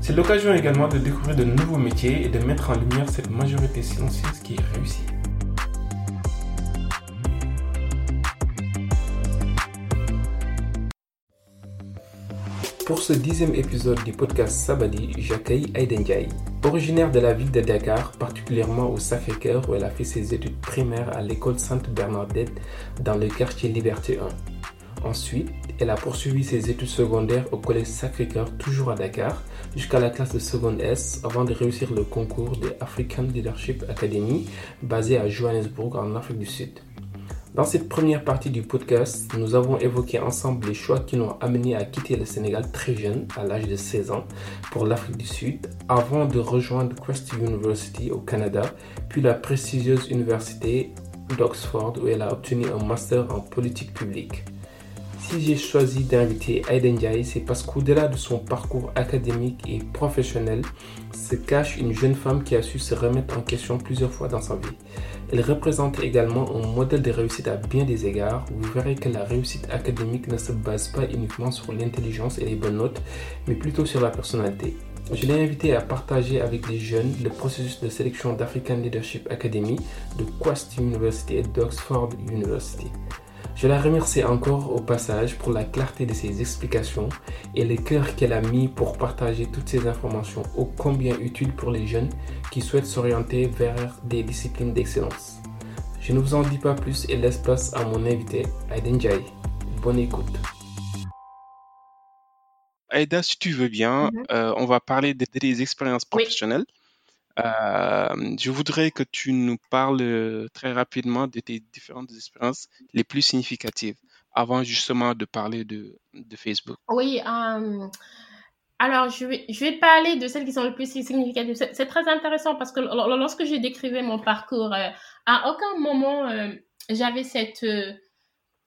C'est l'occasion également de découvrir de nouveaux métiers et de mettre en lumière cette majorité silencieuse qui est réussie. Pour ce dixième épisode du podcast Sabali, j'accueille Aiden. Originaire de la ville de Dakar, particulièrement au Sacré-Cœur où elle a fait ses études primaires à l'école Sainte-Bernadette dans le quartier Liberté 1. Ensuite, elle a poursuivi ses études secondaires au collège Sacré-Cœur, toujours à Dakar, jusqu'à la classe de seconde S avant de réussir le concours de African Leadership Academy basé à Johannesburg en Afrique du Sud. Dans cette première partie du podcast, nous avons évoqué ensemble les choix qui l'ont amené à quitter le Sénégal très jeune, à l'âge de 16 ans, pour l'Afrique du Sud, avant de rejoindre Christy University au Canada, puis la prestigieuse université d'Oxford où elle a obtenu un master en politique publique. Si j'ai choisi d'inviter Aiden Jai, c'est parce qu'au-delà de son parcours académique et professionnel, se cache une jeune femme qui a su se remettre en question plusieurs fois dans sa vie. Elle représente également un modèle de réussite à bien des égards. Vous verrez que la réussite académique ne se base pas uniquement sur l'intelligence et les bonnes notes, mais plutôt sur la personnalité. Je l'ai invité à partager avec les jeunes le processus de sélection d'African Leadership Academy de Quest University et d'Oxford University. Je la remercie encore au passage pour la clarté de ses explications et le cœur qu'elle a mis pour partager toutes ces informations ô combien utiles pour les jeunes qui souhaitent s'orienter vers des disciplines d'excellence. Je ne vous en dis pas plus et laisse place à mon invité, Aiden Jai. Bonne écoute. Aida, si tu veux bien, mm-hmm. euh, on va parler des expériences professionnelles. Je voudrais que tu nous parles euh, très rapidement de tes différentes expériences les plus significatives avant justement de parler de, de Facebook. Oui, euh, alors je vais, je vais parler de celles qui sont les plus significatives. C'est très intéressant parce que lorsque j'ai décrivé mon parcours, à aucun moment j'avais cette,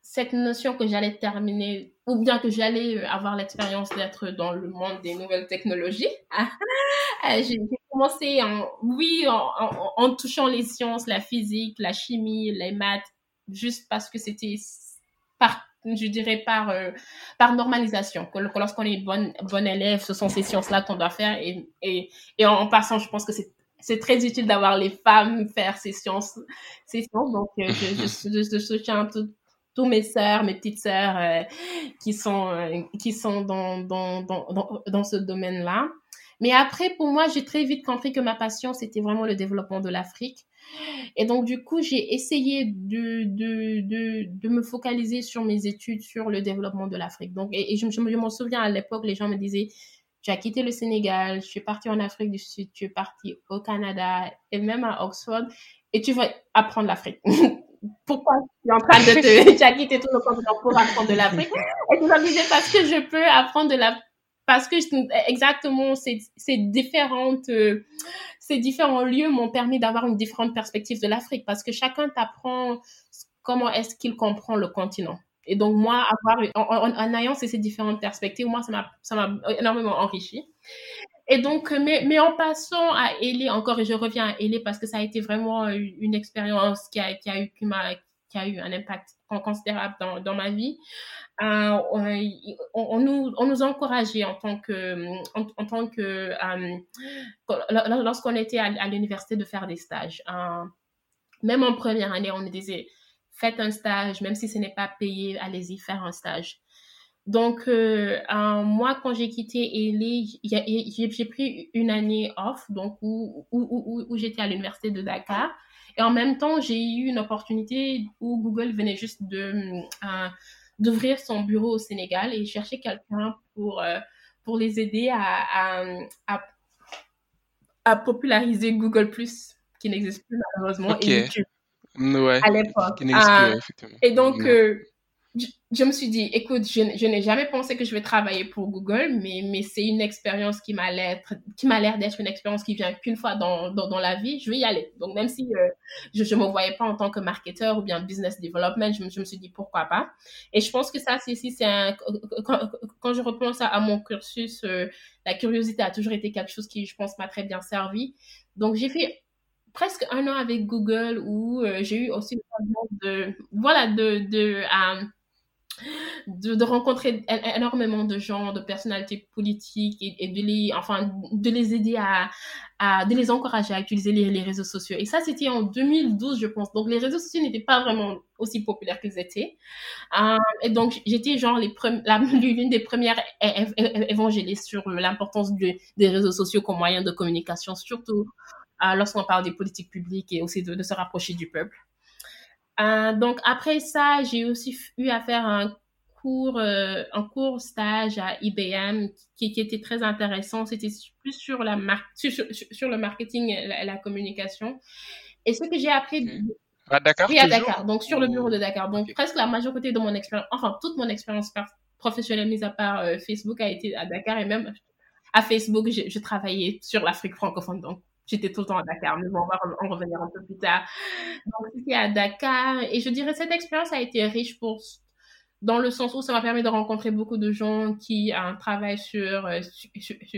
cette notion que j'allais terminer ou bien que j'allais avoir l'expérience d'être dans le monde des nouvelles technologies. j'ai commencé en, oui, en, en, touchant les sciences, la physique, la chimie, les maths, juste parce que c'était par, je dirais par, euh, par normalisation. Que, lorsqu'on est bonne, bonne élève, ce sont ces sciences-là qu'on doit faire. Et, et, et en, passant, je pense que c'est c'est très utile d'avoir les femmes faire ces sciences. Ces sciences. Donc, euh, je, je, je, soutiens tous mes sœurs, mes petites sœurs euh, qui sont, qui sont dans, dans, dans, dans ce domaine-là. Mais après, pour moi, j'ai très vite compris que ma passion, c'était vraiment le développement de l'Afrique. Et donc, du coup, j'ai essayé de, de, de, de, me focaliser sur mes études, sur le développement de l'Afrique. Donc, et, je, je, m'en souviens à l'époque, les gens me disaient, tu as quitté le Sénégal, tu es parti en Afrique du Sud, tu es parti au Canada et même à Oxford, et tu vas apprendre l'Afrique. Pourquoi tu es en train de te... tu as quitté tout le continent pour apprendre de l'Afrique? Et tu me disais, parce que je peux apprendre de la parce que exactement ces, différentes euh, ces différents lieux m'ont permis d'avoir une différente perspective de l'Afrique parce que chacun t'apprend comment est-ce qu'il comprend le continent. Et donc moi, avoir en, ayant ces, ces, différentes perspectives, moi ça m'a ça m'a énormément enrichi. Et donc, mais, mais en passant à Elé encore, et je reviens à Elé parce que ça a été vraiment une expérience qui a, qui a eu qui m'a qui a eu un impact considérable dans, dans ma vie. Euh, on, nous, on nous encourageait en tant que, en, tant que euh, lorsqu'on était à, l'université de faire des stages. Euh, même en première année, on nous disait faites un stage, même si ce n'est pas payé, allez-y faire un stage. Donc, euh, moi, quand j'ai quitté Elé, j'ai pris une année off, donc où, où, où, j'étais à l'université de Dakar. Et en même temps, j'ai eu une opportunité où Google venait juste de euh, d'ouvrir son bureau au Sénégal et chercher quelqu'un pour, euh, pour les aider à, à, à, populariser Google Plus, qui n'existe plus malheureusement, et YouTube. À l'époque. Ah, et donc, je, me suis dit, écoute, je, n'ai jamais pensé que je vais travailler pour Google, mais, mais c'est une expérience qui m'a l'air, d'être une expérience qui vient qu'une fois dans, dans, la vie, je vais y aller. Donc, même si euh, je ne me voyais pas en tant que marketeur ou bien business development, je je me suis dit, pourquoi pas? Et je pense que ça, c'est, c'est un, quand, je repense à, mon cursus, euh, la curiosité a toujours été quelque chose qui, je pense, m'a très bien servi. Donc, j'ai fait presque un an avec Google où euh, j'ai eu aussi de, voilà, de, de, de, rencontrer énormément de gens, de personnalités politiques et, de, les, enfin, de les aider à, à, de les encourager à utiliser les, les réseaux sociaux. Et ça, c'était en 2012, je pense. Donc, les réseaux sociaux n'étaient pas vraiment aussi populaires qu'ils étaient. Euh, et donc, j'étais genre l'une des premières évangélistes sur l'importance des réseaux sociaux comme moyen de communication, surtout euh, lorsqu'on parle des politiques publiques et aussi de se rapprocher du peuple. Euh, donc après ça, j'ai aussi eu à faire un cours, euh, un cours stage à IBM qui, qui était très intéressant. C'était plus sur la sur, sur, le marketing et la, communication. Et ce que j'ai appris à Dakar. Oui, à Dakar. Donc sur le bureau de Dakar. Donc presque la majorité de mon expérience, enfin toute mon expérience professionnelle, mise à part euh, Facebook, a été à Dakar et même à Facebook, je travaillais sur l'Afrique francophone. Donc J'étais tout le temps à Dakar, mais bon, on va en revenir un peu plus tard. Donc, c'était à Dakar. Et je dirais, cette expérience a été riche pour, dans le sens où ça m'a permis de rencontrer beaucoup de gens qui un travail sur, euh,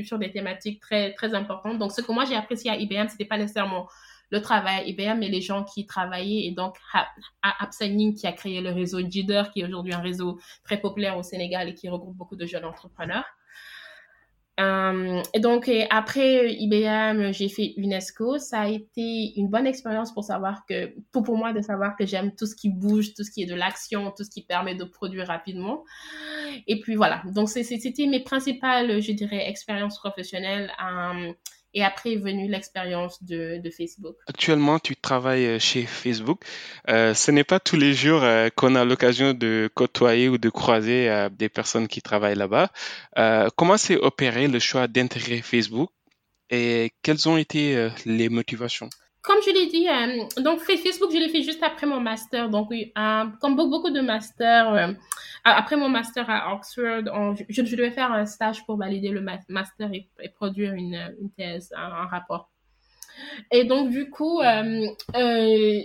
sur, des thématiques très, très importantes. Donc, ce que moi j'ai apprécié à IBM, c'était pas nécessairement le travail à IBM, mais les gens qui travaillaient. Et donc, à Absigning, qui a créé le réseau JIDER, qui est aujourd'hui un réseau très populaire au Sénégal et qui regroupe beaucoup de jeunes entrepreneurs. Euh, et donc, après IBM, j'ai fait UNESCO. Ça a été une bonne expérience pour savoir que, pour, pour moi, de savoir que j'aime tout ce qui bouge, tout ce qui est de l'action, tout ce qui permet de produire rapidement. Et puis voilà. Donc, c'était mes principales, je dirais, expériences professionnelles. Euh, et après est venue l'expérience de, de, Facebook. Actuellement, tu travailles euh, chez Facebook. Euh, ce n'est pas tous les jours euh, qu'on a l'occasion de côtoyer ou de croiser euh, des personnes qui travaillent là-bas. Comment s'est opéré le choix d'intégrer Facebook et quelles ont été les motivations? Comme je l'ai dit, euh, donc Facebook, je l'ai fait juste après mon master. Donc euh, comme beaucoup de masters, euh, après mon master à Oxford, je, devais faire un stage pour valider le master et, produire une, thèse, un, rapport. Et donc du coup,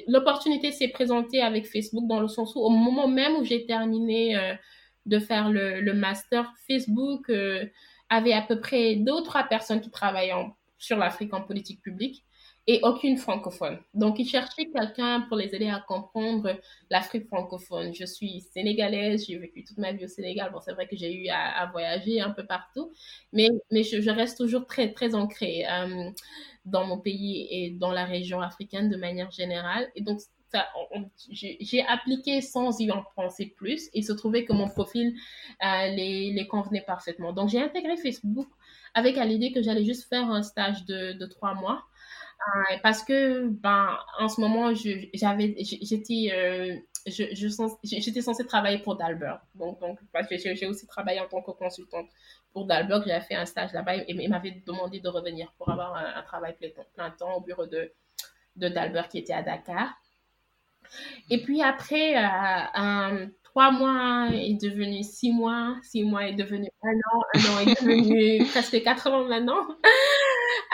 l'opportunité s'est présentée avec Facebook dans le sens où au moment même où j'ai terminé de faire le master, Facebook avait à peu près deux ou trois personnes qui travaillaient sur l'Afrique en politique publique et aucune francophone. Donc, ils cherchaient quelqu'un pour les aider à comprendre l'Afrique francophone. Je suis sénégalaise, j'ai vécu toute ma vie au Sénégal. Bon, c'est vrai que j'ai eu à, voyager un peu partout, mais, mais je, reste toujours très, très ancrée euh, dans mon pays et dans la région africaine de manière générale. Et donc, j'ai appliqué sans y en penser plus il se trouvait que mon profil euh, les, convenait parfaitement. Donc, j'ai intégré Facebook avec l'idée que j'allais juste faire un stage de trois mois parce que ben en ce moment j'avais j'étais euh, je, j'étais censée travailler pour Dalbert donc donc j'ai aussi travaillé en tant que consultante pour Dalbert j'ai fait un stage là-bas et il m'avait demandé de revenir pour avoir un, travail plein, temps au bureau de de qui était à Dakar. Et puis après euh, trois mois est devenu six mois, six mois est devenu un an, un an est devenu presque quatre ans. maintenant.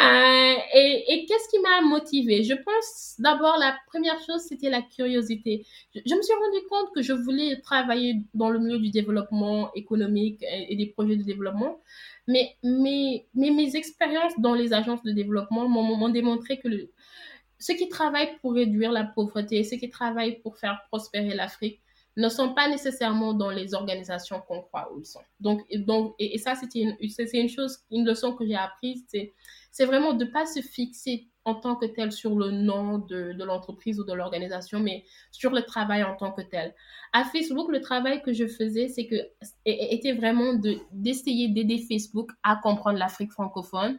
Euh, et, qu'est-ce qui m'a motivée? Je pense d'abord la première chose c'était la curiosité. Je, me suis rendu compte que je voulais travailler dans le milieu du développement économique et, des projets de développement, mais, mes expériences dans les agences de développement m'ont démontré que ceux qui travaillent pour réduire la pauvreté, ceux qui travaillent pour faire prospérer l'Afrique, ne sont pas nécessairement dans les organisations qu'on croit où ils sont. Donc, et, donc, et, ça, c'est une chose, une leçon que j'ai apprise, c'est, c'est vraiment de pas se fixer en tant que tel sur le nom de, de l'entreprise ou de l'organisation, mais sur le travail en tant que tel. À Facebook, le travail que je faisais, c'est que était vraiment de d'essayer d'aider Facebook à comprendre l'Afrique francophone,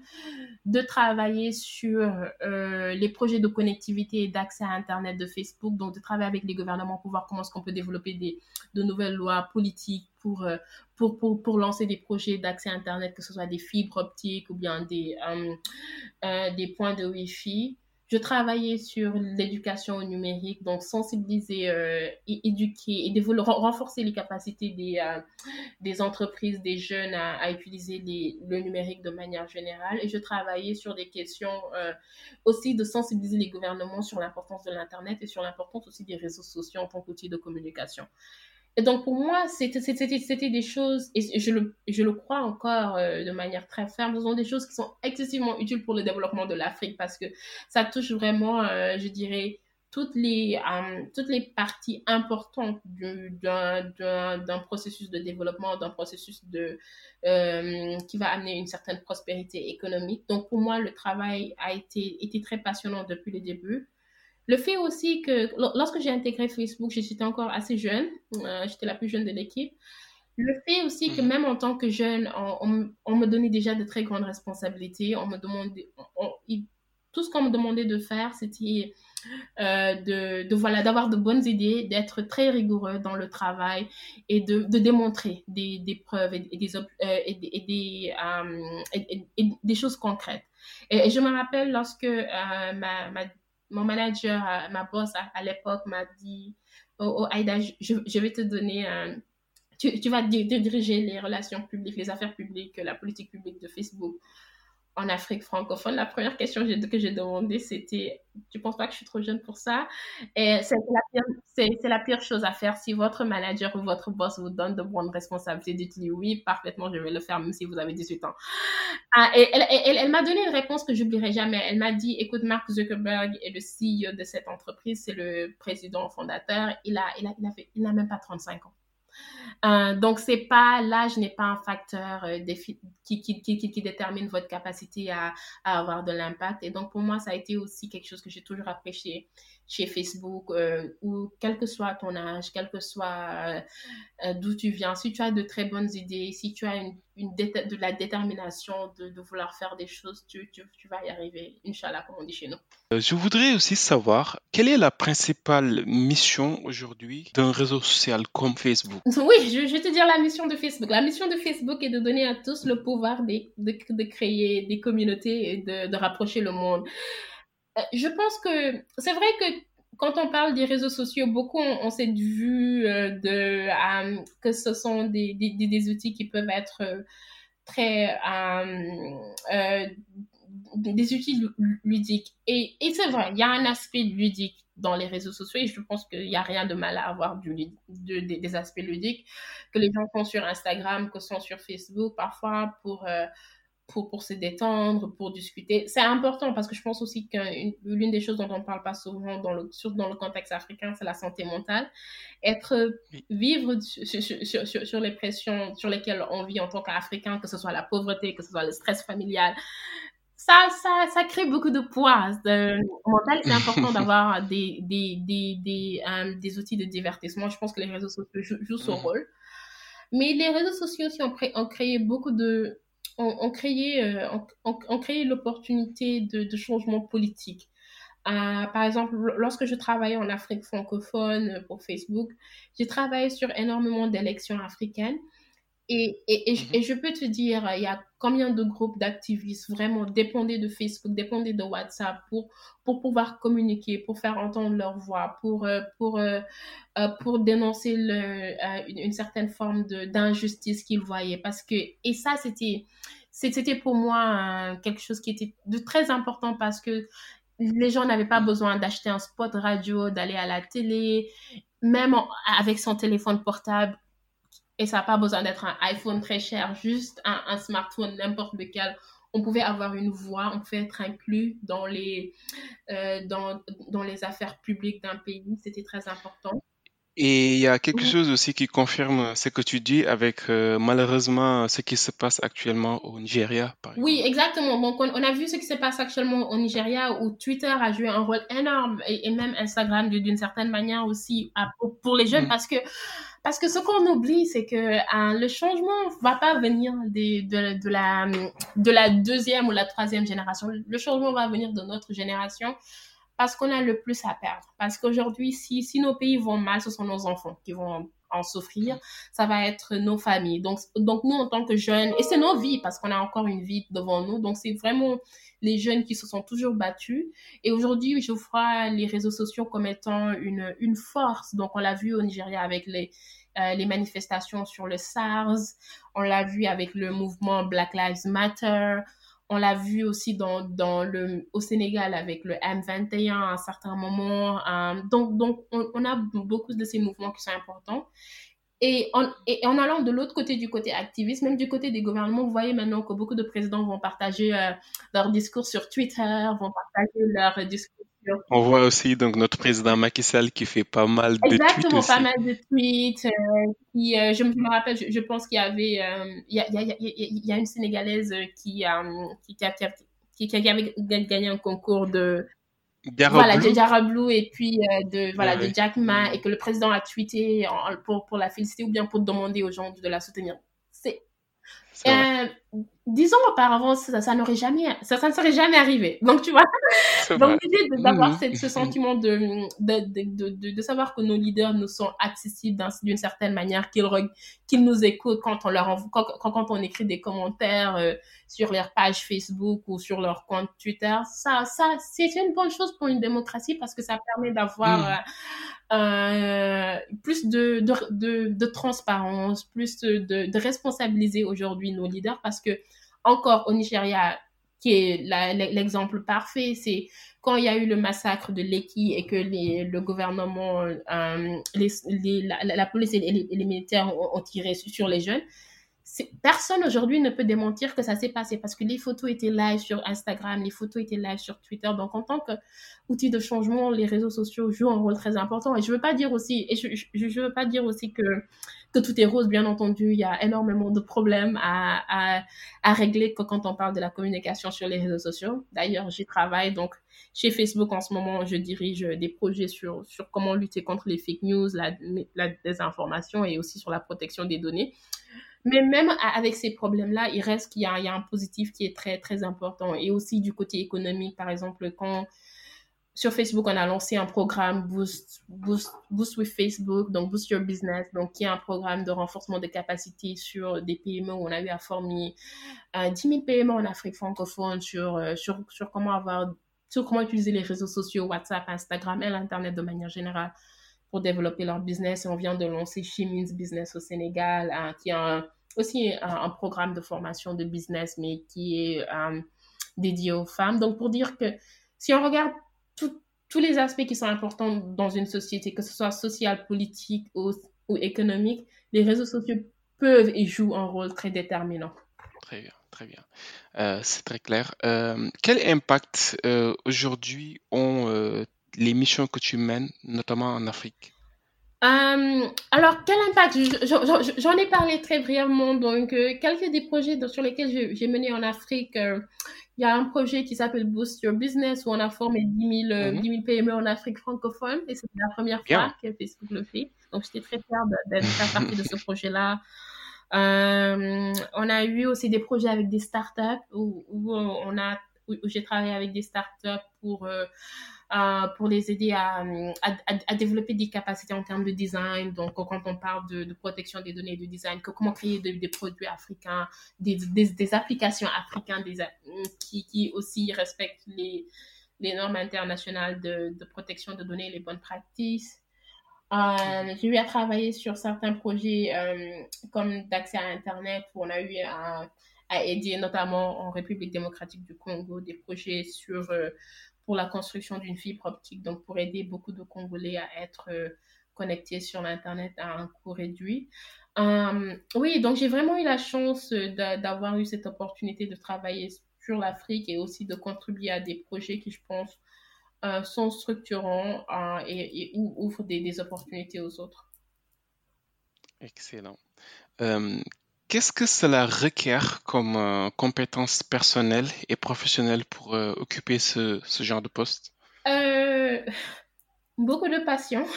de travailler sur euh, les projets de connectivité et d'accès à Internet de Facebook, donc de travailler avec les gouvernements pour voir comment est-ce qu'on peut développer des, de nouvelles lois politiques pour, euh, pour, pour, pour lancer des projets d'accès à Internet, que ce soit des fibres optiques ou bien des, euh, euh, des points de Wi-Fi. Je travaillais sur l'éducation numérique, donc sensibiliser, éduquer et développer, renforcer les capacités des, des entreprises, des jeunes à, utiliser le numérique de manière générale. Et je travaillais sur des questions aussi de sensibiliser les gouvernements sur l'importance de l'Internet et sur l'importance aussi des réseaux sociaux en tant qu'outil de communication. Donc, pour moi, c'était des choses, et je le, je le crois encore euh, de manière très ferme, ce sont des choses qui sont excessivement utiles pour le développement de l'Afrique parce que ça touche vraiment, euh, je dirais, toutes les, euh, toutes les parties importantes d'un processus de développement, d'un processus de, qui va amener une certaine prospérité économique. Donc, pour moi, le travail a été, été très passionnant depuis le début. Le fait aussi que lorsque j'ai intégré Facebook, j'étais encore assez jeune, euh, j'étais la plus jeune de l'équipe. Le fait aussi que mhm. même en tant que jeune, on, me donnait déjà de très grandes responsabilités. On me demandait, tout ce qu'on me demandait de faire, c'était euh, de, voilà d'avoir de bonnes idées, d'être très rigoureux dans le travail et de, démontrer des, preuves et, des, et, des, choses concrètes. Et, je me rappelle lorsque euh, ma, ma mon manager, euh, ma boss à, l'époque m'a dit, oh, oh Aïda, je, vais te donner un... Tu, tu vas diriger les relations publiques, les affaires publiques, la politique publique de Facebook en Afrique francophone, la première question que j'ai demandé, c'était Tu penses pas que je suis trop jeune pour ça? Et c'est la, pire chose à faire. Si votre manager ou votre boss vous donne de bonnes responsabilités, dites-lui oui, parfaitement, je vais le faire, même si vous avez 18 ans. Ah, et elle, m'a donné une réponse que j'oublierai jamais. Elle m'a dit Écoute, Mark Zuckerberg est le CEO de cette entreprise, c'est le président fondateur. Il a, il a, il a, il n'a même pas 35 ans. Euh, donc, c'est pas, l'âge n'est pas un facteur euh, qui, détermine votre capacité à avoir de l'impact. Et donc, pour moi, ça a été aussi quelque chose que j'ai toujours apprécié chez Facebook, euh, où quel que soit ton âge, quel que soit d'où tu viens, si tu as de très bonnes idées, si tu as une, une de la détermination de, de, vouloir faire des choses, tu, tu, tu vas y arriver, Inch'Allah, comme on dit chez nous. Je voudrais aussi savoir quelle est la principale mission aujourd'hui d'un réseau social comme Facebook? Oui, je, vais te dire la mission de Facebook. La mission de Facebook est de donner à tous le pouvoir de, de, créer des communautés et de rapprocher le monde. Euh, je pense que c'est vrai que quand on parle des réseaux sociaux, beaucoup ont, cette vue euh, de euh, que ce sont des, des, des, outils qui peuvent être très des outils ludiques. Et, et c'est vrai, il y a un aspect ludique dans les réseaux sociaux et je pense qu'il n'y a rien de mal à avoir du, des aspects ludiques que les gens font sur Instagram, que sont sur Facebook, parfois pour, euh, pour, pour se détendre, pour discuter. C'est important parce que je pense aussi que l'une des choses dont on ne parle pas souvent, dans le, surtout dans le contexte africain, c'est la santé mentale. Être, vivre sur, sur, sur, sur, les pressions sur lesquelles on vit en tant qu'Africain, que ce soit la pauvreté, que ce soit le stress familial, ça, ça, ça crée beaucoup de poids euh, mental. C'est important d'avoir des, des, des, des, euh, des, outils de divertissement. Je pense que les réseaux sociaux jouent, son mhm. rôle. Mais les réseaux sociaux aussi ont, ont créé beaucoup de... ont, créé, euh, ont, l'opportunité de, de changement politique. par exemple, lorsque je travaillais en Afrique francophone pour Facebook, j'ai travaillé sur énormément d'élections africaines. Et, et, mhm. et, je peux te dire, il y a combien de groupes d'activistes vraiment dépendaient de Facebook, dépendaient de WhatsApp pour, pour pouvoir communiquer, pour faire entendre leur voix, pour, euh, pour, euh, euh, pour dénoncer le, une, certaine forme d'injustice qu'ils voyaient. Parce que, et ça, c'était, c'était pour moi quelque chose qui était de très important parce que les gens n'avaient pas besoin d'acheter un spot radio, d'aller à la télé, même avec son téléphone portable et ça n'a pas besoin d'être un iPhone très cher, juste un, smartphone, n'importe lequel. On pouvait avoir une voix, on pouvait être inclus dans les, euh, dans, dans les affaires publiques d'un pays. C'était très important. Et il y a quelque chose aussi qui confirme ce que tu dis avec euh, malheureusement ce qui se passe actuellement au Nigeria, par exemple. Oui, exactement. Donc, on, a vu ce qui se passe actuellement au Nigeria où Twitter a joué un rôle énorme et, même Instagram d'une certaine manière aussi pour, les jeunes mm. parce que parce que ce qu'on oublie, c'est que euh, le changement va pas venir de, de, la, de la deuxième ou la troisième génération. Le changement va venir de notre génération parce qu'on a le plus à perdre. Parce qu'aujourd'hui, si, si nos pays vont mal, ce sont nos enfants qui vont en souffrir. Ça va être nos familles. Donc, donc nous, en tant que jeunes, et c'est nos vies, parce qu'on a encore une vie devant nous. Donc, c'est vraiment les jeunes qui se sont toujours battus. Et aujourd'hui, je vois les réseaux sociaux comme étant une, une force. Donc, on l'a vu au Nigeria avec les, euh, les manifestations sur le SARS. On l'a vu avec le mouvement Black Lives Matter. On l'a vu aussi dans, le, au Sénégal avec le M21 à un certain moment. Euh, donc, donc on, a beaucoup de ces mouvements qui sont importants. Et en, et en allant de l'autre côté du côté activiste, même du côté des gouvernements, vous voyez maintenant que beaucoup de présidents vont partager euh, leurs discours sur Twitter, vont partager leurs discours On voit aussi donc notre président Macky Sall qui fait pas mal de tweets Exactement, pas mal de tweets. Euh, qui, euh, je me rappelle, je, pense qu'il y avait... Il y, a, y, a, y, a, une Sénégalaise qui, qui, qui, qui, avait gagné un concours de voilà, de Blue et puis euh, de, voilà, de Jack Ma et que le président a tweeté pour, pour la féliciter ou bien pour demander aux gens de la soutenir. C'est. Disons auparavant, ça, ça n'aurait jamais, ça, ça ne serait jamais arrivé. Donc, tu vois. Donc, l'idée d'avoir mmh. ce sentiment de de, de, de, de, savoir que nos leaders nous sont accessibles d'une certaine manière, qu'ils qu'ils nous écoutent quand on leur quand, quand, on écrit des commentaires euh, sur leur page Facebook ou sur leur compte Twitter, ça, ça, c'est une bonne chose pour une démocratie parce que ça permet d'avoir mmh. euh, euh, plus de, de, de, de, transparence, plus de, de responsabiliser aujourd'hui nos leaders parce que encore au Nigeria, qui est l'exemple parfait, c'est quand il y a eu le massacre de Lekki et que le gouvernement, euh, la, police et les, militaires ont, tiré sur les jeunes, personne aujourd'hui ne peut démentir que ça s'est passé parce que les photos étaient live sur Instagram, les photos étaient live sur Twitter. Donc, en tant qu'outil de changement, les réseaux sociaux jouent un rôle très important. Et je veux pas dire aussi, et je, veux pas dire aussi que, que tout est rose, bien entendu. Il y a énormément de problèmes à, régler quand on parle de la communication sur les réseaux sociaux. D'ailleurs, j'y travaille. Donc, chez Facebook, en ce moment, je dirige des projets sur, comment lutter contre les fake news, la, désinformation et aussi sur la protection des données. Mais même avec ces problèmes-là, il reste qu'il y, a un positif qui est très, très important. Et aussi du côté économique, par exemple, quand sur Facebook, on a lancé un programme Boost, Boost, Boost with Facebook, donc Boost Your Business, donc qui est un programme de renforcement des capacités sur des PME où on a eu à former euh, 10 000 PME en Afrique francophone sur, euh, sur, sur comment avoir, sur comment utiliser les réseaux sociaux, WhatsApp, Instagram et l'Internet de manière générale pour développer leur business. On vient de lancer Chimins Business au Sénégal, hein, qui a aussi un, programme de formation de business, mais qui est euh, dédié aux femmes. Donc, pour dire que si on regarde tous les aspects qui sont importants dans une société, que ce soit social, politique ou, économique, les réseaux sociaux peuvent et jouent un rôle très déterminant. Très bien, très bien. Euh, c'est très clair. Euh, quel impact aujourd'hui ont les missions que tu mènes, notamment en Afrique? Euh, alors, quel impact? J'en ai parlé très brièvement. Donc, euh, quelques des projets sur lesquels j'ai mené en Afrique, euh, il y a un projet qui s'appelle Boost Your Business où on a formé 10 000, PME en Afrique francophone et c'est la première fois que Facebook le fait. Donc, j'étais très fière d'être faire partie de ce projet-là. on a eu aussi des projets avec des startups où, où on a où j'ai travaillé avec des startups pour euh, pour les aider à, à, développer des capacités en termes de design. Donc, quand on parle de, protection des données de design, comment créer des produits africains, des, des, applications africaines des, qui, qui aussi respectent les, les normes internationales de, de, protection de données les bonnes pratiques. Euh, j'ai eu à travailler sur certains projets euh, comme d'accès à Internet où on a eu à, aider notamment en République démocratique du Congo des projets sur pour la construction d'une fibre optique, donc pour aider beaucoup de Congolais à être euh, connectés sur l'Internet à un coût réduit. Euh, oui, donc j'ai vraiment eu la chance d'avoir eu cette opportunité de travailler sur l'Afrique et aussi de contribuer à des projets qui, je pense, sont structurants et, ouvrent des, opportunités aux autres. Excellent. Qu'est-ce que cela requiert comme compétences personnelles et professionnelles pour occuper ce, genre de poste? Beaucoup de passion.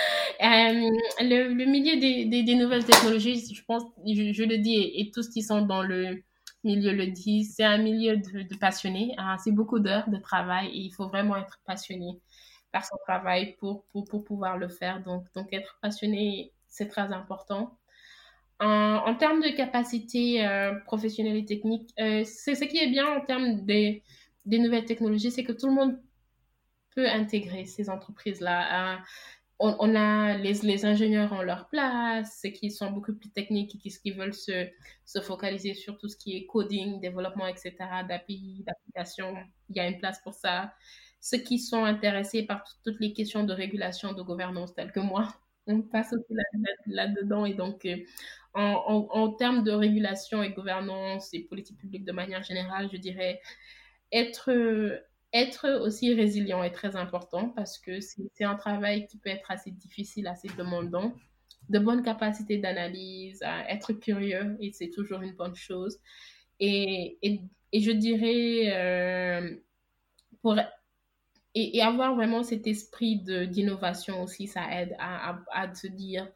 le, le, milieu des, nouvelles technologies, je pense, je, le dis, et, tous qui sont dans le milieu le disent, c'est un milieu de, passionnés. Hein. c'est beaucoup d'heures de travail et il faut vraiment être passionné par son travail pour, pour, pouvoir le faire. Donc être passionné, c'est très important. En, termes de capacité euh, professionnelle et technique, euh, c'est ce qui est bien en termes des, nouvelles technologies, c'est que tout le monde peut intégrer ces entreprises-là. Hein on, a les, ingénieurs en leur place, ceux qui sont beaucoup plus techniques et qui, veulent se, se, focaliser sur tout ce qui est coding, développement, etc., d'API, d'applications. Il y a une place pour ça. Ceux qui sont intéressés par toutes les questions de régulation, de gouvernance, telles que moi, on passe aussi là-dedans. et donc, euh, en, en, en, termes de régulation et gouvernance et politique publique de manière générale, je dirais être être aussi résilient est très important parce que c'est un travail qui peut être assez difficile, assez demandant. De bonnes capacités d'analyse, être curieux, et c'est toujours une bonne chose. Et, et, et je dirais, euh, pour, et, avoir vraiment cet esprit d'innovation aussi, ça aide à, à, à se dire,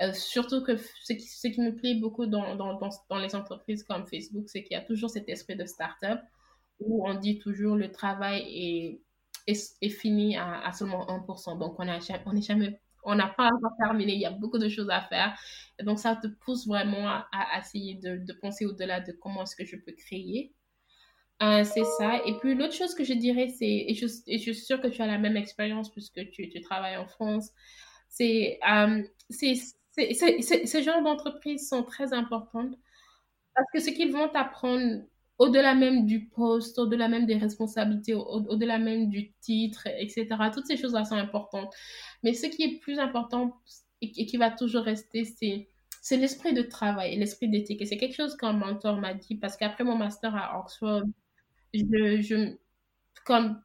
euh, surtout que ce qui, ce qui, me plaît beaucoup dans, dans, dans, dans les entreprises comme Facebook, c'est qu'il y a toujours cet esprit de start-up où on dit toujours le travail est, est, fini à, seulement 1%. Donc, on on jamais, on n'a pas encore terminé. Il y a beaucoup de choses à faire. Donc, ça te pousse vraiment à, essayer de, de penser au-delà de comment est-ce que je peux créer. Euh, c'est ça. Et puis, l'autre chose que je dirais, c'est, et je, suis sûre que tu as la même expérience puisque tu, travailles en France, c'est, euh, ce genre d'entreprises sont très importantes parce que ce qu'ils vont t'apprendre au-delà même du poste, au-delà même des responsabilités, au-delà même du titre, etc. Toutes ces choses-là sont importantes. Mais ce qui est plus important et, qui va toujours rester, c'est c'est l'esprit de travail, l'esprit d'éthique. Et c'est quelque chose qu'un mentor m'a dit parce qu'après mon master à Oxford, je, je comme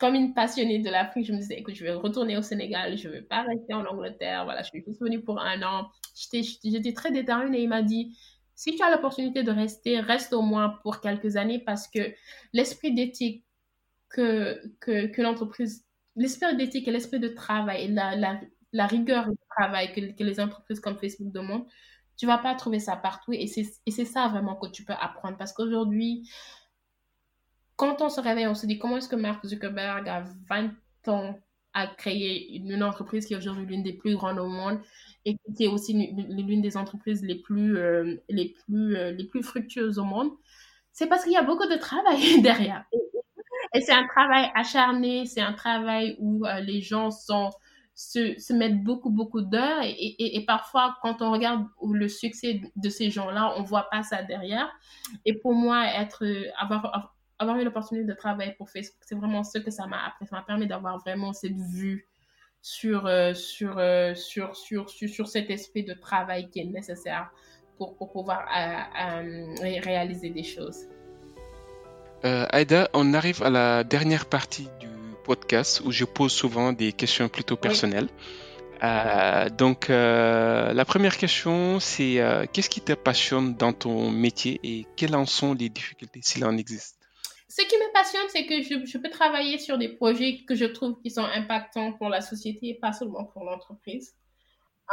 comme une passionnée de l'Afrique, je me disais, écoute, je vais retourner au Sénégal, je ne vais pas rester en Angleterre. Voilà, je suis juste venue pour un an. J'étais très déterminée. Et il m'a dit, si tu as l'opportunité de rester, reste au moins pour quelques années parce que l'esprit d'éthique que, que, que l'entreprise, l'esprit d'éthique et l'esprit de travail la, la, la rigueur du travail que, que, les entreprises comme Facebook demandent, tu vas pas trouver ça partout et c'est ça vraiment que tu peux apprendre parce qu'aujourd'hui, quand on se réveille, on se dit comment est-ce que Mark Zuckerberg a 20 ans à créer une entreprise qui est aujourd'hui l'une des plus grandes au monde et qui est aussi l'une des entreprises les plus, euh, les, plus, euh, les plus fructueuses au monde, c'est parce qu'il y a beaucoup de travail derrière. Et c'est un travail acharné, c'est un travail où euh, les gens sont, se, mettent beaucoup, beaucoup d'heures. Et, et, parfois, quand on regarde le succès de ces gens-là, on voit pas ça derrière. Et pour moi, être, avoir, avoir eu l'opportunité de travailler pour Facebook, c'est vraiment ce que ça m'a appris. Ça m'a permis d'avoir vraiment cette vue sur, euh, sur, euh, sur, sur, sur, sur, cet esprit de travail qui est nécessaire pour, pour pouvoir euh, réaliser des choses. Aïda, on arrive à la dernière partie du podcast où je pose souvent des questions plutôt personnelles. donc, la première question, c'est qu'est-ce qui te passionne dans ton métier et quelles en sont les difficultés s'il en existe? Ce qui me passionne, c'est que je, je, peux travailler sur des projets que je trouve qui sont impactants pour la société et pas seulement pour l'entreprise.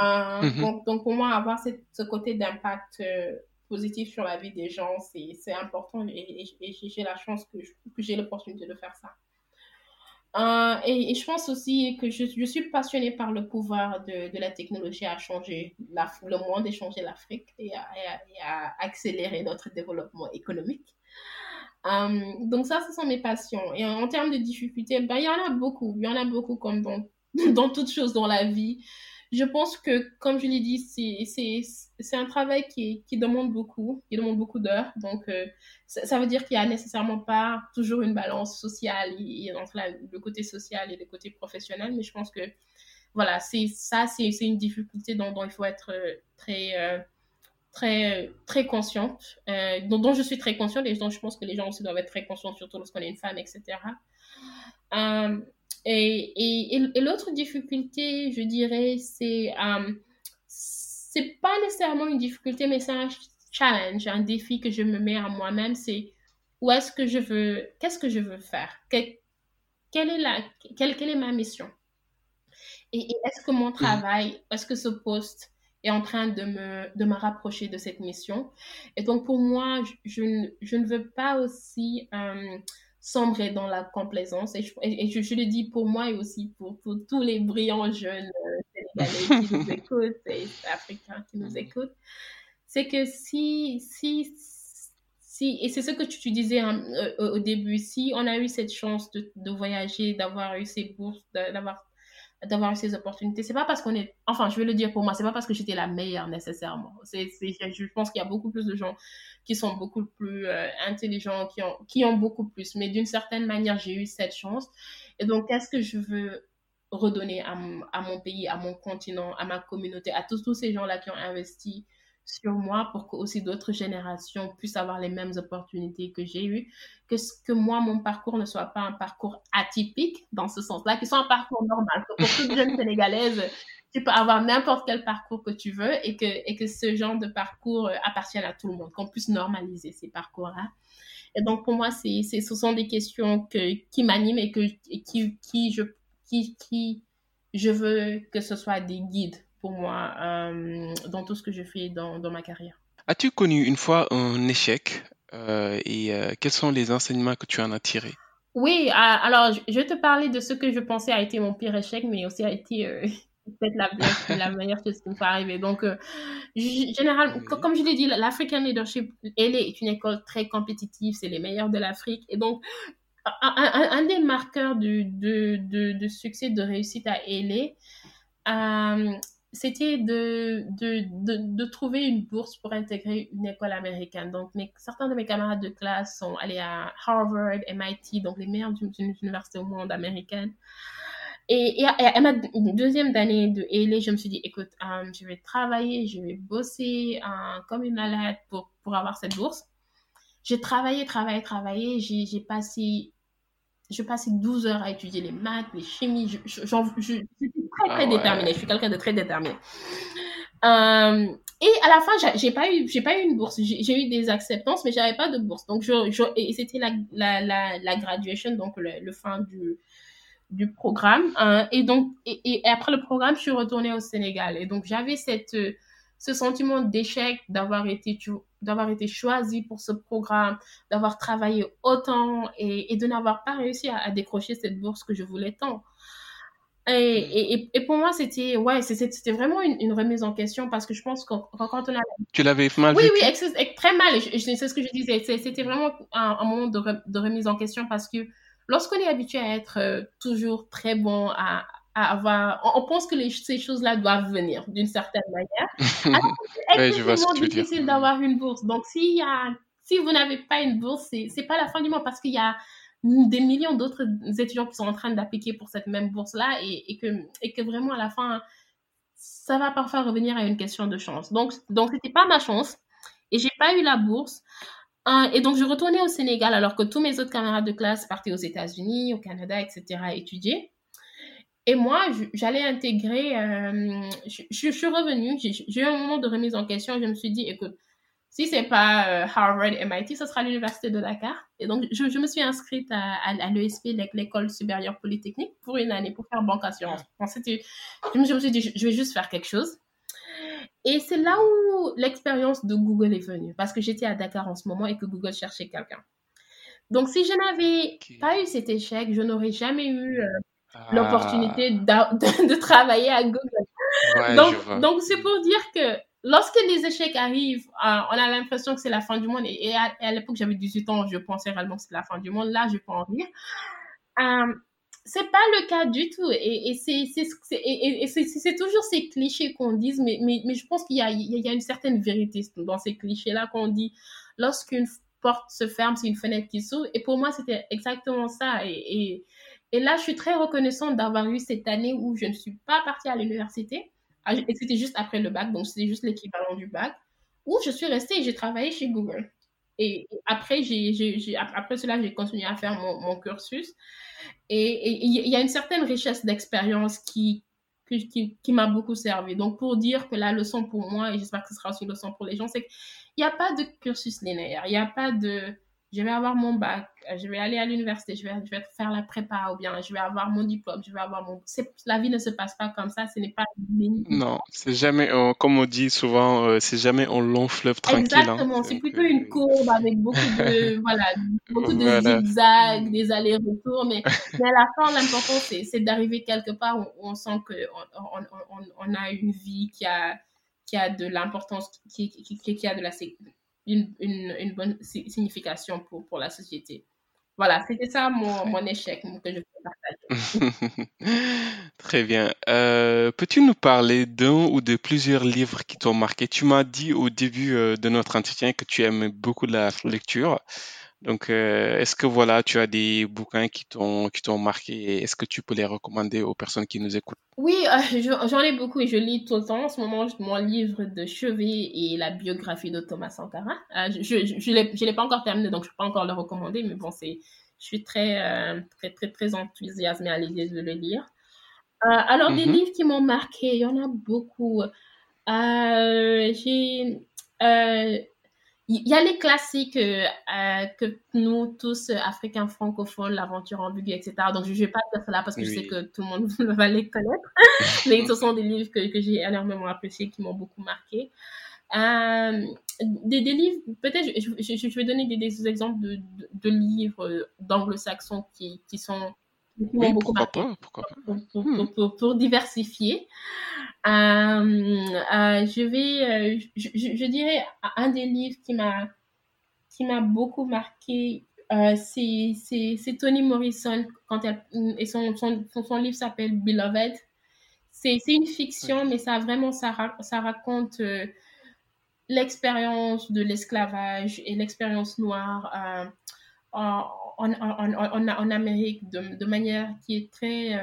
Euh, mhm. donc, donc, pour moi, avoir cette, ce côté d'impact euh, positif sur la vie des gens, c'est important et, et, j'ai la chance que, j'ai l'opportunité de faire ça. Euh, et, et, je pense aussi que je, je, suis passionnée par le pouvoir de, de la technologie à changer la, le monde et changer l'Afrique et, et, à accélérer notre développement économique. Euh, donc ça, ce sont mes passions. Et en, termes de difficultés, ben, il y en a beaucoup. Il y en a beaucoup comme dans, dans toute chose dans la vie. Je pense que, comme je l'ai dit, c'est un travail qui, qui demande beaucoup, qui demande beaucoup d'heures. Donc, euh, ça, veut dire qu'il n'y a nécessairement pas toujours une balance sociale entre le côté social et le côté professionnel. Mais je pense que, voilà, ça, c'est une difficulté dont, il faut être euh, très très, consciente, euh, dont, je suis très consciente et dont je pense que les gens aussi doivent être très conscients, surtout lorsqu'on est une femme, etc. Euh, Et, et, l'autre difficulté, je dirais, c'est euh, c'est pas nécessairement une difficulté, mais c'est un challenge, un défi que je me mets à moi-même. C'est où est-ce que je veux, qu'est-ce que je veux faire, quelle, est la, quelle, quelle est ma mission? Et, est-ce que mon travail, est-ce que ce poste est en train de me, de me rapprocher de cette mission. Et donc, pour moi, je, je, je ne veux pas aussi euh, sombrer dans la complaisance. Et, je, et je, le dis pour moi et aussi pour, pour tous les brillants jeunes euh, sénégalais qui nous écoutent et africains qui nous écoutent. C'est que si, si, si, et c'est ce que tu, disais hein, euh, au début, si on a eu cette chance de, de voyager, d'avoir eu ces bourses, d'avoir d'avoir eu ces opportunités. C'est pas parce qu'on est, enfin, je vais le dire pour moi, c'est pas parce que j'étais la meilleure nécessairement. C'est, je pense qu'il y a beaucoup plus de gens qui sont beaucoup plus euh, intelligents, qui ont, qui ont beaucoup plus. Mais d'une certaine manière, j'ai eu cette chance. Et donc, qu'est-ce que je veux redonner à, à, mon pays, à mon continent, à ma communauté, à tous, tous ces gens-là qui ont investi sur moi pour que aussi d'autres générations puissent avoir les mêmes opportunités que j'ai eues, que, que moi, mon parcours ne soit pas un parcours atypique dans ce sens-là, ce soit un parcours normal. Pour toute jeune sénégalaise, tu peux avoir n'importe quel parcours que tu veux et que, et que ce genre de parcours euh, appartienne à tout le monde, qu'on puisse normaliser ces parcours-là. Et donc, pour moi, c'est, ce sont des questions que, qui m'animent et, que, et qui, qui, je, qui, qui, je veux que ce soit des guides pour moi euh, dans tout ce que je fais dans, dans ma carrière. As-tu connu une fois un échec euh, et euh, quels sont les enseignements que tu en as tirés? Oui, alors je vais te parler de ce que je pensais a été mon pire échec, mais aussi a été peut-être la, la, meilleure chose qui me peut arriver. Donc, généralement, comme je l'ai dit, l'African Leadership, elle est une école très compétitive, c'est les meilleurs de l'Afrique. Et donc, un, un, des marqueurs de, de, de, de, succès, de réussite à LA, c'était de, de, de, trouver une bourse pour intégrer une école américaine. Donc, certains de mes camarades de classe sont allés à Harvard, MIT, donc les meilleures universités au monde américaines. Et, à ma deuxième année de LA, je me suis dit, écoute, euh, je vais travailler, je vais bosser euh, comme une malade pour, pour avoir cette bourse. J'ai travaillé, travaillé, travaillé. J'ai passé je passais 12 heures à étudier les maths, les chimies. Je, je, je, suis très, très ah déterminée. Je suis quelqu'un de très déterminé. Euh, et à la fin, j'ai pas eu, j'ai pas eu une bourse. J'ai eu des acceptances, mais j'avais pas de bourse. Donc, je, je et c'était la, la, la, la, graduation, donc le, fin du, du programme. Hein. et donc, et, et, après le programme, je suis retournée au Sénégal. Et donc, j'avais cette, ce sentiment d'échec d'avoir été, d'avoir été choisi pour ce programme, d'avoir travaillé autant et, et de n'avoir pas réussi à, décrocher cette bourse que je voulais tant. Et, et, et pour moi, c'était ouais, c'était vraiment une, une, remise en question parce que je pense que quand on a... Tu l'avais mal Oui, oui, très mal. C'est ce que je disais. C'était vraiment un, un moment de, de, remise en question parce que lorsqu'on est habitué à être euh, toujours très bon, à, avoir. On, pense que les, ces choses-là doivent venir d'une certaine manière. c'est extrêmement difficile d'avoir une bourse. Donc, y a, si vous n'avez pas une bourse, c'est n'est pas la fin du mois parce qu'il y a des millions d'autres étudiants qui sont en train d'appliquer pour cette même bourse-là et, et, que, et que vraiment à la fin, ça va parfois revenir à une question de chance. Donc, donc c'était pas ma chance et j'ai pas eu la bourse. Et donc, je retournais au Sénégal alors que tous mes autres camarades de classe partaient aux États-Unis, au Canada, etc., étudier. Et moi, j'allais intégrer, euh, je, suis revenue, j'ai eu un moment de remise en question, je me suis dit, écoute, si c'est pas euh, Harvard, MIT, ce sera l'université de Dakar. Et donc, je, me suis inscrite à, à, l'ESP, l'école supérieure polytechnique, pour une année, pour faire banque assurance. je, me, suis dit, je vais juste faire quelque chose. Et c'est là où l'expérience de Google est venue, parce que j'étais à Dakar en ce moment et que Google cherchait quelqu'un. Donc, si je n'avais pas eu cet échec, je n'aurais jamais eu... Euh, ah. l'opportunité de, de, travailler à Google. donc, donc c'est pour dire que lorsque les échecs arrivent, euh, on a l'impression que c'est la fin du monde. Et, à, l'époque, j'avais 18 ans, je pensais réellement que c'était la fin du monde. Là, je peux en rire. Euh, c'est pas le cas du tout. Et, et c'est toujours ces clichés qu'on dit, mais, mais, mais, je pense qu'il y a, il y a une certaine vérité dans ces clichés-là qu'on dit. Lorsqu'une porte se ferme, c'est une fenêtre qui s'ouvre. Et pour moi, c'était exactement ça. et, et là, je suis très reconnaissante d'avoir eu cette année où je ne suis pas partie à l'université. Ah, c'était juste après le bac, donc c'était juste l'équivalent du bac, où je suis restée et j'ai travaillé chez Google. et, après, j'ai, après cela, j'ai continué à faire mon, cursus. Et il y a une certaine richesse d'expérience qui, qui, qui m'a beaucoup servi. Donc, pour dire que la leçon pour moi, et j'espère que ce sera aussi une leçon pour les gens, c'est qu'il n'y a pas de cursus linéaire. Il n'y a pas de je vais avoir mon bac, je vais aller à l'université, je vais, je vais faire la prépa ou bien je vais avoir mon diplôme, je vais avoir mon... La vie ne se passe pas comme ça, ce n'est pas... Non, c'est jamais, comme on dit souvent, euh, c'est jamais un long fleuve tranquille. Hein. Exactement, c'est plutôt une euh, courbe avec beaucoup de, voilà, beaucoup de zigzags, des allers-retours, mais, mais, à la fin, l'important, c'est d'arriver quelque part où on sent qu'on on, on, on, a une vie qui a, qui a de l'importance, qui, qui, qui, a de la une, une, une, bonne signification pour, pour la société. Voilà, c'était ça mon, mon, échec que je voulais partager. Très bien. Euh, peux-tu nous parler d'un ou de plusieurs livres qui t'ont marqué? Tu m'as dit au début euh, de notre entretien que tu aimes beaucoup la lecture. Donc, euh, est-ce que voilà, tu as des bouquins qui t'ont qui t'ont marqué Est-ce que tu peux les recommander aux personnes qui nous écoutent? Oui, euh, j'en ai beaucoup et je lis tout le temps. En ce moment, mon livre de chevet et la biographie de Thomas Sankara. Euh, je je, je l'ai pas encore terminé, donc je peux pas encore le recommander, mais bon, c'est je suis très très très très enthousiasmée à l'idée de le lire. alors, des mm-hmm. livres qui m'ont marqué, il y en a beaucoup. J'ai il y a les classiques euh, euh, que nous tous, euh, Africains francophones, l'aventure ambiguë, etc. Donc, je ne vais pas dire cela parce que je sais que tout le monde va les connaître. Mais ce sont des livres que, que j'ai énormément appréciés, qui m'ont beaucoup marqué. des, des, livres, peut-être, je, je, vais donner des, des exemples de, de, livres d'anglo-saxons qui, qui sont oui, marqué. Pas, pourquoi pas. Pour, pour, hmm. pour, pour, diversifier. Euh, euh, je vais, euh, je, je, dirais, un des livres qui m'a qui m'a beaucoup marqué, c'est Toni Morrison quand elle, et son, son, son livre s'appelle Beloved. C'est une fiction, mais ça vraiment ça, ça raconte l'expérience de l'esclavage et l'expérience noire en, en, en, en, Amérique de, de, manière qui est très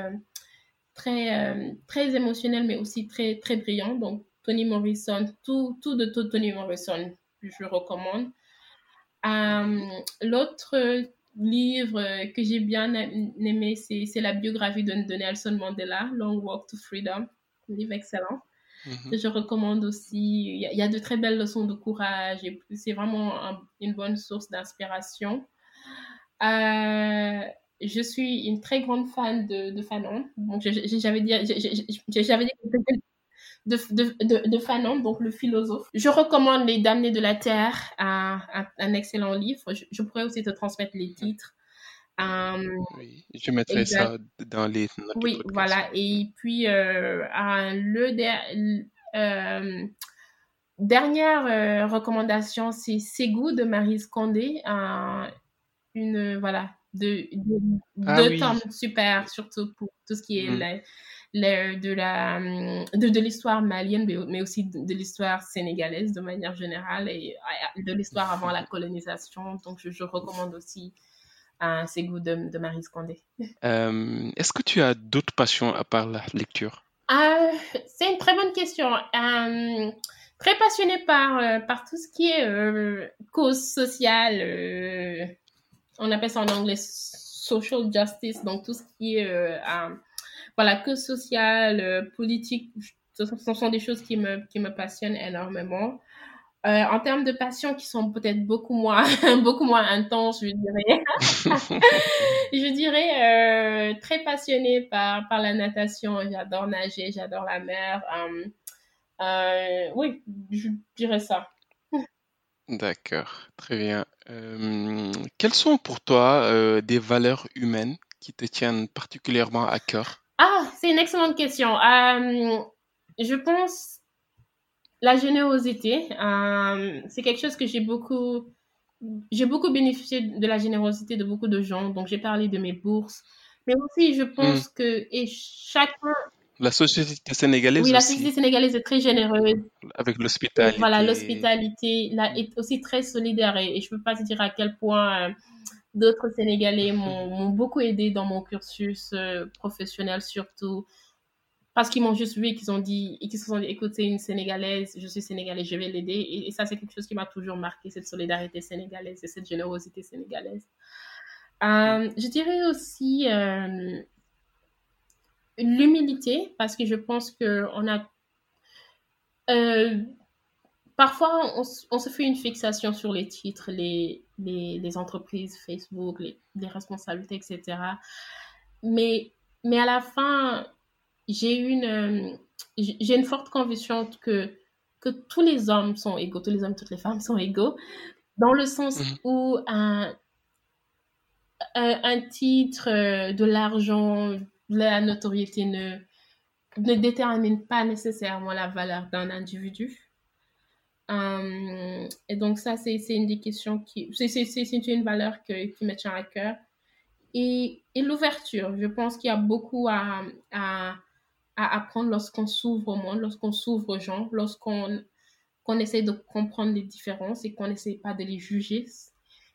très, euh, très émotionnel, mais aussi très, très brillant. Donc, Toni Morrison, tout, tout de tout Toni Morrison, je recommande. Euh, l'autre livre que j'ai bien aimé, c'est la biographie de, Nelson Mandela, Long Walk to Freedom, un livre excellent. Mm-hmm. que je recommande aussi. Il y, a, de très belles leçons de courage et c'est vraiment une bonne source d'inspiration. Euh, je suis une très grande fan de, de Fanon. Donc, j'avais dit, j'avais dit de, de, de, Fanon, donc le philosophe. Je recommande Les Damnés de la Terre, un, un, excellent livre. Je, pourrais aussi te transmettre les titres. Euh, je mettrai ça dans les Oui, voilà. Et puis, euh, le euh, dernière recommandation, c'est Ségou de Marise Condé. Une, voilà, de, de, ah de super, surtout pour tout ce qui est mm. la, de la de, de l'histoire malienne, mais, aussi de, l'histoire sénégalaise de manière générale et de l'histoire avant la colonisation. Donc, je, recommande aussi un ces goûts de, de Marie Scondé. Euh, est-ce que tu as d'autres passions à part la lecture? Euh, C'est une très bonne question. Euh, très passionnée par, par tout ce qui est cause sociale on appelle ça en anglais social justice, donc tout ce qui est euh, voilà que social, euh, politique, ce sont, des choses qui me qui me passionnent énormément. Euh, en termes de passion qui sont peut-être beaucoup moins beaucoup moins intenses, je dirais. je dirais très passionnée par par la natation. J'adore nager, j'adore la mer. oui, je dirais ça. D'accord, très bien. Euh, quelles sont pour toi euh, des valeurs humaines qui te tiennent particulièrement à cœur? Ah, c'est une excellente question. Euh, je pense la générosité. c'est quelque chose que j'ai beaucoup, j'ai beaucoup bénéficié de la générosité de beaucoup de gens. Donc, j'ai parlé de mes bourses. Mais aussi, je pense que et chacun, la société sénégalaise Oui, la société sénégalaise est très généreuse. Avec l'hospitalité. Voilà, l'hospitalité est aussi très solidaire et, je ne peux pas te dire à quel point euh, d'autres Sénégalais m'ont beaucoup aidé dans mon cursus euh, professionnel surtout. parce qu'ils m'ont juste vu et qu'ils ont dit, et qu'ils se sont dit, écoute, c'est une Sénégalaise, je suis Sénégalaise, je vais l'aider. Et, ça, c'est quelque chose qui m'a toujours marqué, cette solidarité sénégalaise et cette générosité sénégalaise. Euh, je dirais aussi euh, l'humilité, parce que je pense qu'on a... Euh, parfois, on, se fait une fixation sur les titres, les, les, les entreprises, Facebook, les, les responsabilités, etc. Mais, mais à la fin, j'ai une, euh, j'ai une forte conviction que, que tous les hommes sont égaux, tous les hommes, toutes les femmes sont égaux, dans le sens mhm. où un, un, titre, euh, de l'argent, la notoriété ne, ne détermine pas nécessairement la valeur d'un individu. Euh, et donc ça, c'est une des questions qui... C'est une valeur que, qui me tient à cœur. Et, et l'ouverture, je pense qu'il y a beaucoup à, à, à apprendre lorsqu'on s'ouvre au monde, lorsqu'on s'ouvre aux gens, lorsqu'on qu'on essaie de comprendre les différences et qu'on n'essaie pas de les juger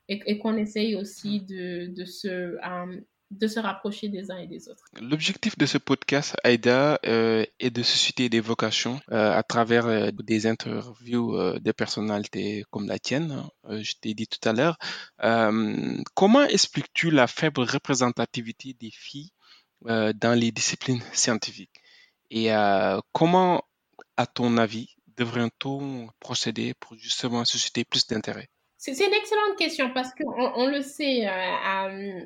et, qu'on essaye aussi de, de se, euh, de se rapprocher des uns et des autres. L'objectif de ce podcast, Aïda, euh, est de susciter des vocations euh, à travers des interviews de personnalités comme la tienne, je t'ai dit tout à l'heure. comment expliques-tu la faible représentativité des filles dans les disciplines scientifiques? Et euh, comment, à ton avis, devrait-on procéder pour justement susciter plus d'intérêt? C'est une excellente question parce qu'on on le sait. Euh,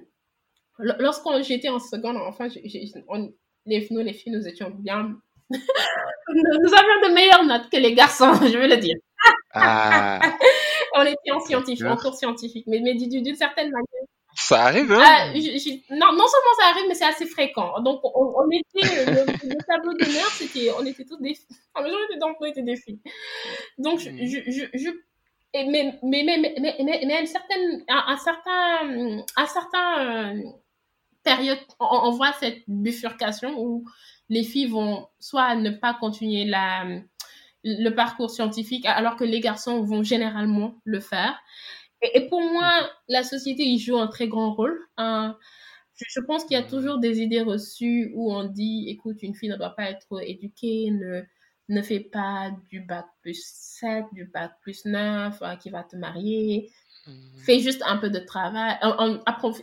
Lorsqu'on j'étais en seconde, enfin, les, nous, les filles, nous étions bien. nous, avions de meilleures notes que les garçons, je veux le dire. Ah. on était en scientifique, en cours scientifique, mais, mais d'une certaine manière, ça arrive, hein? Ah, non, non seulement ça arrive, mais c'est assez fréquent. Donc, on, était, le, tableau d'honneur, c'était, on était tous des filles. La majorité d'entre nous étaient des filles. Donc, je, je, je, mais, mais, mais, mais, mais, mais, à une certaine, à un certain, à certain euh, période, on, voit cette bifurcation où les filles vont soit ne pas continuer la, le parcours scientifique, alors que les garçons vont généralement le faire. Et, pour moi, la société y joue un très grand rôle. Hein. je, pense qu'il y a toujours des idées reçues où on dit, écoute, une fille ne doit pas être éduquée, ne, ne fait pas du bac plus 7, du bac plus 9, hein, qui va te marier. Mhm. Fais juste un peu de travail,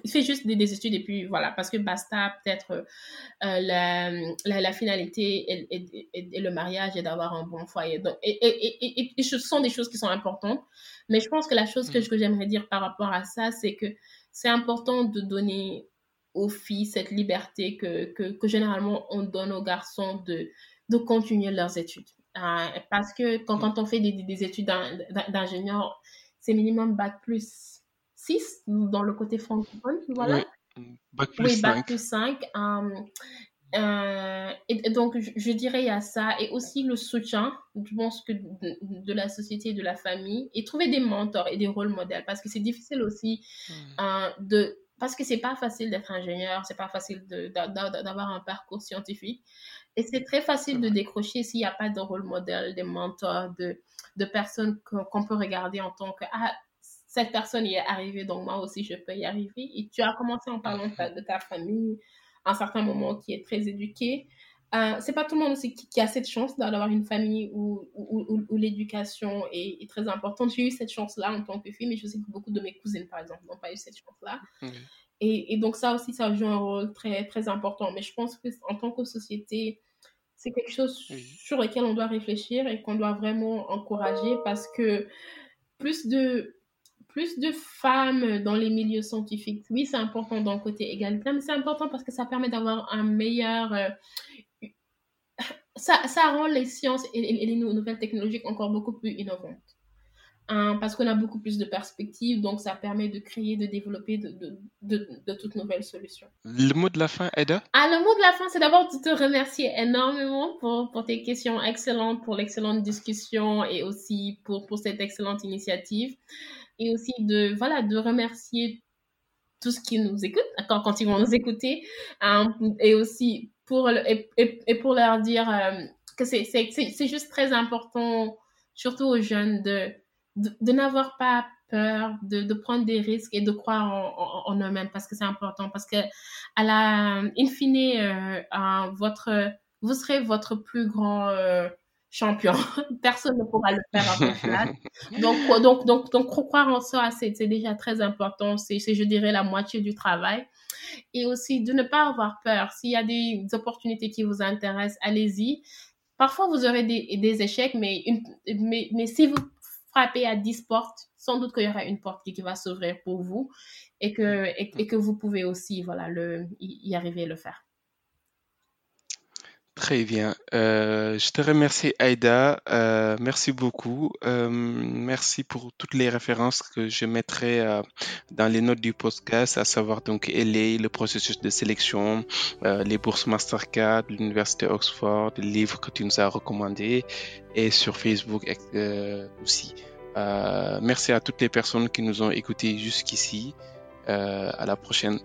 fais juste des, études et puis voilà, parce que basta, peut-être euh, la, la, finalité et, le mariage et d'avoir un bon foyer. Donc, et, et, ce sont des choses qui sont importantes, mais je pense que la chose que, mhm. que j'aimerais dire par rapport à ça, c'est que c'est important de donner aux filles cette liberté que, que, que, généralement on donne aux garçons de, de continuer leurs études. Euh, parce que quand, mhm. quand on fait des, des études d'ingénieur, c'est minimum bac plus 6 dans le côté francophone, voilà. Oui, bac plus oui, 5. Bac plus 5. Euh, euh, et, donc, je, dirais à ça, et aussi le soutien, je pense que de, la société, de la famille, et trouver des mentors et des rôles modèles, parce que c'est difficile aussi hmm. euh, de, parce que c'est pas facile d'être ingénieur, c'est pas facile d'avoir un parcours scientifique, et c'est très facile de décrocher s'il n'y a pas de rôle modèle, des mentors, de, de personnes qu'on peut regarder en tant que ah, cette personne y est arrivée, donc moi aussi je peux y arriver. Et tu as commencé en parlant de ta, famille, à un certain moment qui est très éduquée. Euh, c'est pas tout le monde aussi qui, a cette chance d'avoir une famille où, où, où, l'éducation est, très importante. J'ai eu cette chance-là en tant que fille, mais je sais que beaucoup de mes cousines, par exemple, n'ont pas eu cette chance-là. Et, et, donc ça aussi, ça joue un rôle très, très important. Mais je pense qu'en tant que société, c'est quelque chose sur lequel on doit réfléchir et qu'on doit vraiment encourager parce que plus de, plus de femmes dans les milieux scientifiques, oui, c'est important d'un côté égalitaire, mais c'est important parce que ça permet d'avoir un meilleur... Ça, ça, rend les sciences et, et les nouvelles technologies encore beaucoup plus innovantes. Hein, parce qu'on a beaucoup plus de perspectives, donc ça permet de créer, de développer de, de, de, de toutes nouvelles solutions. Le mot de la fin, Eda? Ah, le mot de la fin, c'est d'abord de te remercier énormément pour, pour tes questions excellentes, pour l'excellente discussion et aussi pour, pour cette excellente initiative. Et aussi de, voilà, de remercier tous qui nous écoutent, quand, quand ils vont nous écouter, hein, et aussi pour, et, et, pour leur dire euh, que c'est juste très important, surtout aux jeunes, de de, n'avoir pas peur, de, de, prendre des risques et de croire en, en, eux-mêmes parce que c'est important. Parce que, à la, in fine, euh, votre vous serez votre plus grand euh, champion. Personne ne pourra le faire à votre place. Donc, donc, donc, donc, croire en soi, c'est déjà très important. C'est, je dirais, la moitié du travail. Et aussi de ne pas avoir peur. S'il y a des opportunités qui vous intéressent, allez-y. Parfois, vous aurez des, échecs, mais, mais, mais si vous frappez à 10 portes, sans doute qu'il y aura une porte qui, va s'ouvrir pour vous et que, et, que vous pouvez aussi voilà, le, y arriver à le faire. Très bien. Euh, je te remercie, Aïda. Euh, merci beaucoup. Euh, merci pour toutes les références que je mettrai dans les notes du podcast, à savoir donc LA, le processus de sélection, les bourses Mastercard, l'Université Oxford, les livres que tu nous as recommandés et sur Facebook aussi. merci à toutes les personnes qui nous ont écoutés jusqu'ici. à la prochaine.